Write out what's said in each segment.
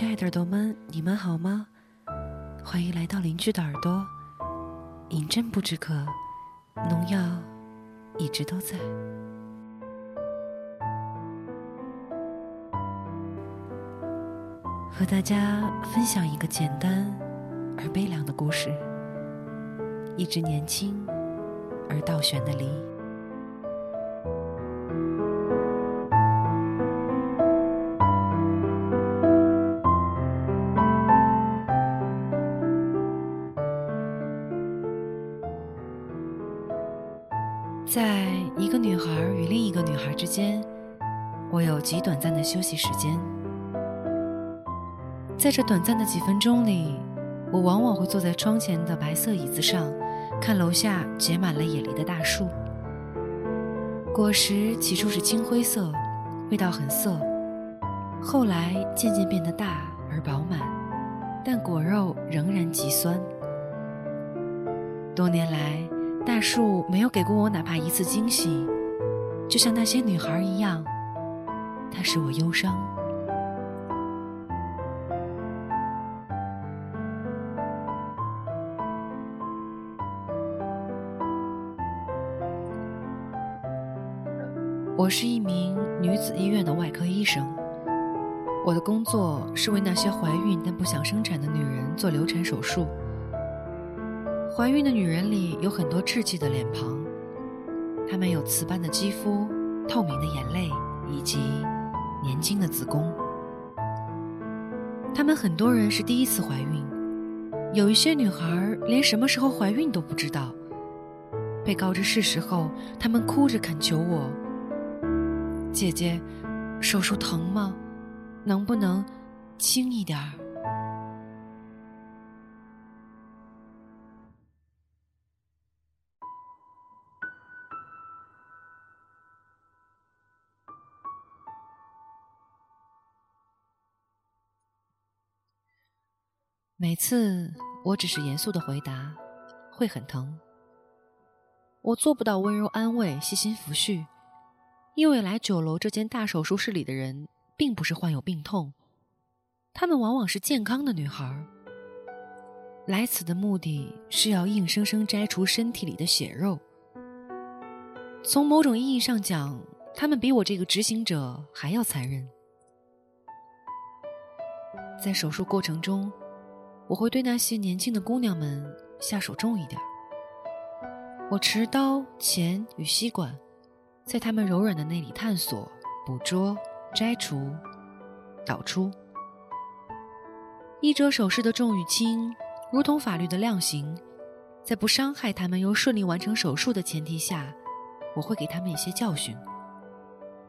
亲爱的耳朵们，你们好吗？欢迎来到邻居的耳朵。饮鸩不止渴，农药一直都在。和大家分享一个简单而悲凉的故事：一只年轻而倒悬的梨。在一个女孩与另一个女孩之间，我有极短暂的休息时间。在这短暂的几分钟里，我往往会坐在窗前的白色椅子上，看楼下结满了野梨的大树。果实起初是青灰色，味道很涩，后来渐渐变得大而饱满，但果肉仍然极酸。多年来。大树没有给过我哪怕一次惊喜，就像那些女孩一样，它使我忧伤。我是一名女子医院的外科医生，我的工作是为那些怀孕但不想生产的女人做流产手术。怀孕的女人里有很多稚气的脸庞，她们有瓷般的肌肤、透明的眼泪以及年轻的子宫。她们很多人是第一次怀孕，有一些女孩连什么时候怀孕都不知道。被告知事实后，她们哭着恳求我：“姐姐，手术疼吗？能不能轻一点儿？”每次我只是严肃的回答，会很疼。我做不到温柔安慰、细心抚恤，因为来九楼这间大手术室里的人并不是患有病痛，他们往往是健康的女孩。来此的目的是要硬生生摘除身体里的血肉。从某种意义上讲，他们比我这个执行者还要残忍。在手术过程中。我会对那些年轻的姑娘们下手重一点。我持刀、钳与吸管，在她们柔软的内里探索、捕捉、摘除、导出。医者手势的重与轻，如同法律的量刑，在不伤害他们又顺利完成手术的前提下，我会给他们一些教训。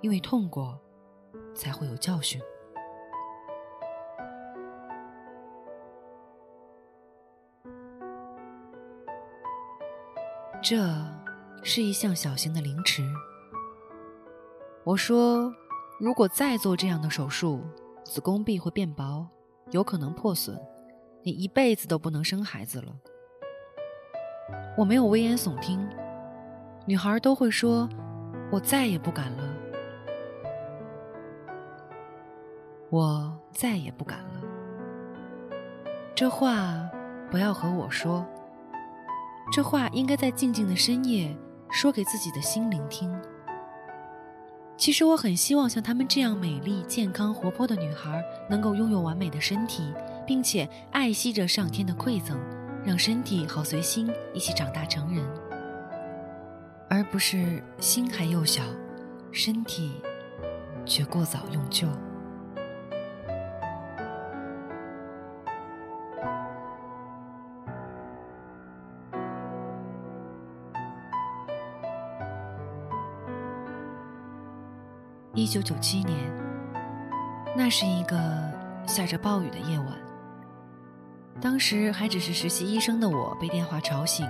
因为痛过，才会有教训。这是一项小型的凌迟。我说，如果再做这样的手术，子宫壁会变薄，有可能破损，你一辈子都不能生孩子了。我没有危言耸听，女孩都会说，我再也不敢了，我再也不敢了。这话不要和我说。这话应该在静静的深夜说给自己的心灵听。其实我很希望像她们这样美丽、健康、活泼的女孩，能够拥有完美的身体，并且爱惜着上天的馈赠，让身体好随心一起长大成人，而不是心还幼小，身体却过早用旧。一九九七年，那是一个下着暴雨的夜晚。当时还只是实习医生的我被电话吵醒，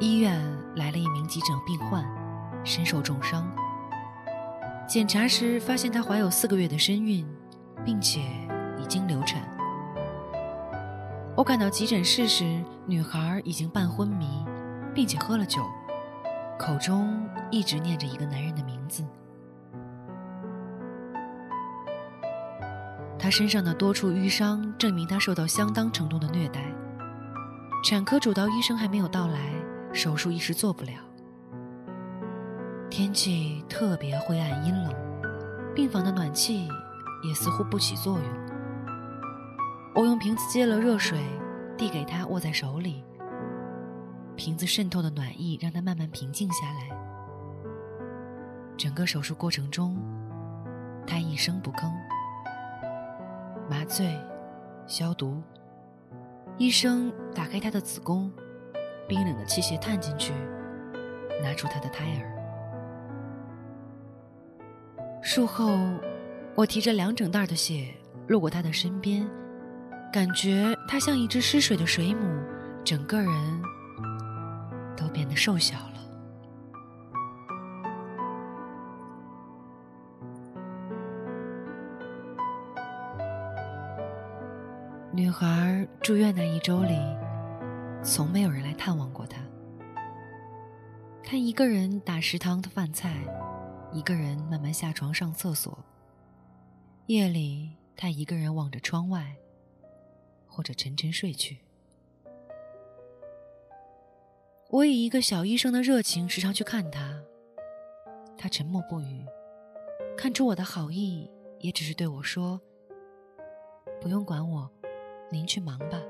医院来了一名急诊病患，身受重伤。检查时发现她怀有四个月的身孕，并且已经流产。我赶到急诊室时，女孩已经半昏迷，并且喝了酒，口中一直念着一个男人的名字。他身上的多处淤伤证明他受到相当程度的虐待。产科主刀医生还没有到来，手术一时做不了。天气特别灰暗阴冷，病房的暖气也似乎不起作用。我用瓶子接了热水，递给他，握在手里。瓶子渗透的暖意让他慢慢平静下来。整个手术过程中，他一声不吭。醉，消毒。医生打开他的子宫，冰冷的器械探进去，拿出他的胎儿。术后，我提着两整袋的血路过他的身边，感觉他像一只失水的水母，整个人都变得瘦小了。女孩住院那一周里，从没有人来探望过她。她一个人打食堂的饭菜，一个人慢慢下床上厕所。夜里，她一个人望着窗外，或者沉沉睡去。我以一个小医生的热情时常去看她，她沉默不语，看出我的好意，也只是对我说：“不用管我。”您去忙吧。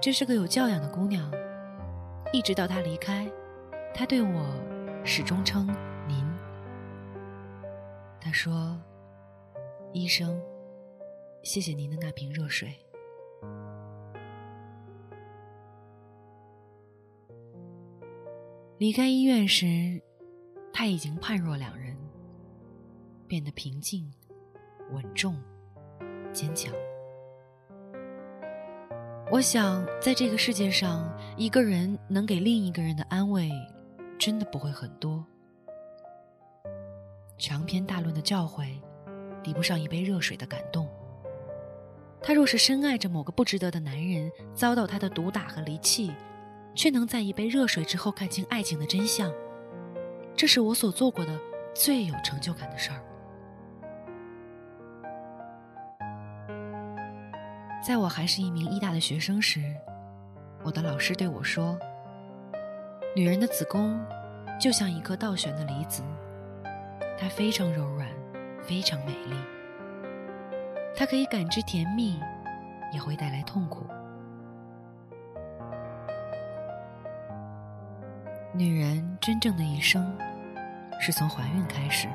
这是个有教养的姑娘，一直到她离开，她对我始终称“您”。她说：“医生，谢谢您的那瓶热水。”离开医院时，他已经判若两人，变得平静。稳重，坚强。我想，在这个世界上，一个人能给另一个人的安慰，真的不会很多。长篇大论的教诲，抵不上一杯热水的感动。他若是深爱着某个不值得的男人，遭到他的毒打和离弃，却能在一杯热水之后看清爱情的真相，这是我所做过的最有成就感的事儿。在我还是一名医大的学生时，我的老师对我说：“女人的子宫就像一颗倒悬的梨子，它非常柔软，非常美丽。它可以感知甜蜜，也会带来痛苦。女人真正的一生，是从怀孕开始。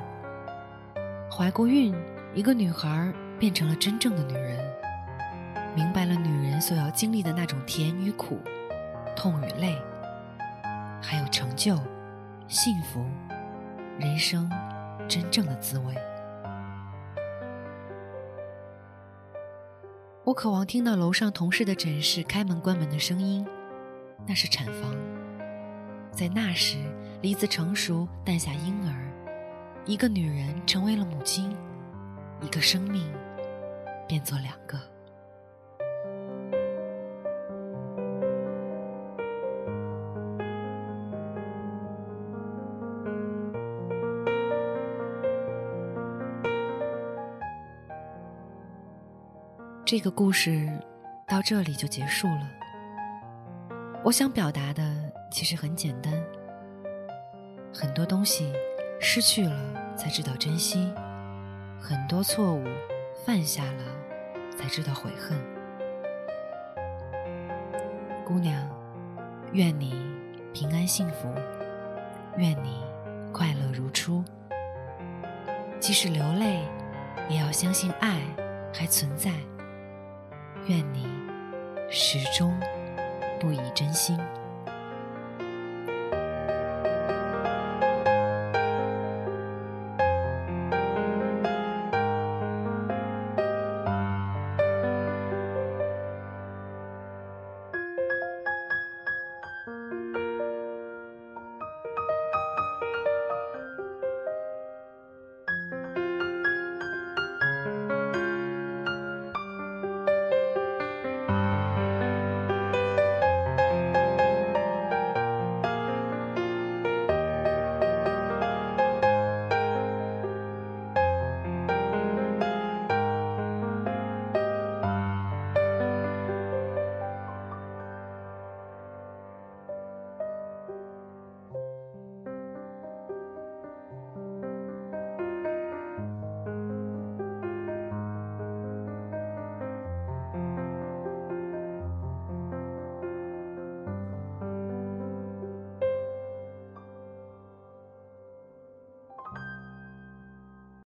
怀过孕，一个女孩变成了真正的女人。”明白了女人所要经历的那种甜与苦、痛与泪，还有成就、幸福、人生真正的滋味。我渴望听到楼上同事的诊室开门关门的声音，那是产房。在那时，梨子成熟，诞下婴儿，一个女人成为了母亲，一个生命变作两个。这个故事到这里就结束了。我想表达的其实很简单：很多东西失去了才知道珍惜，很多错误犯下了才知道悔恨。姑娘，愿你平安幸福，愿你快乐如初。即使流泪，也要相信爱还存在。愿你始终不以真心。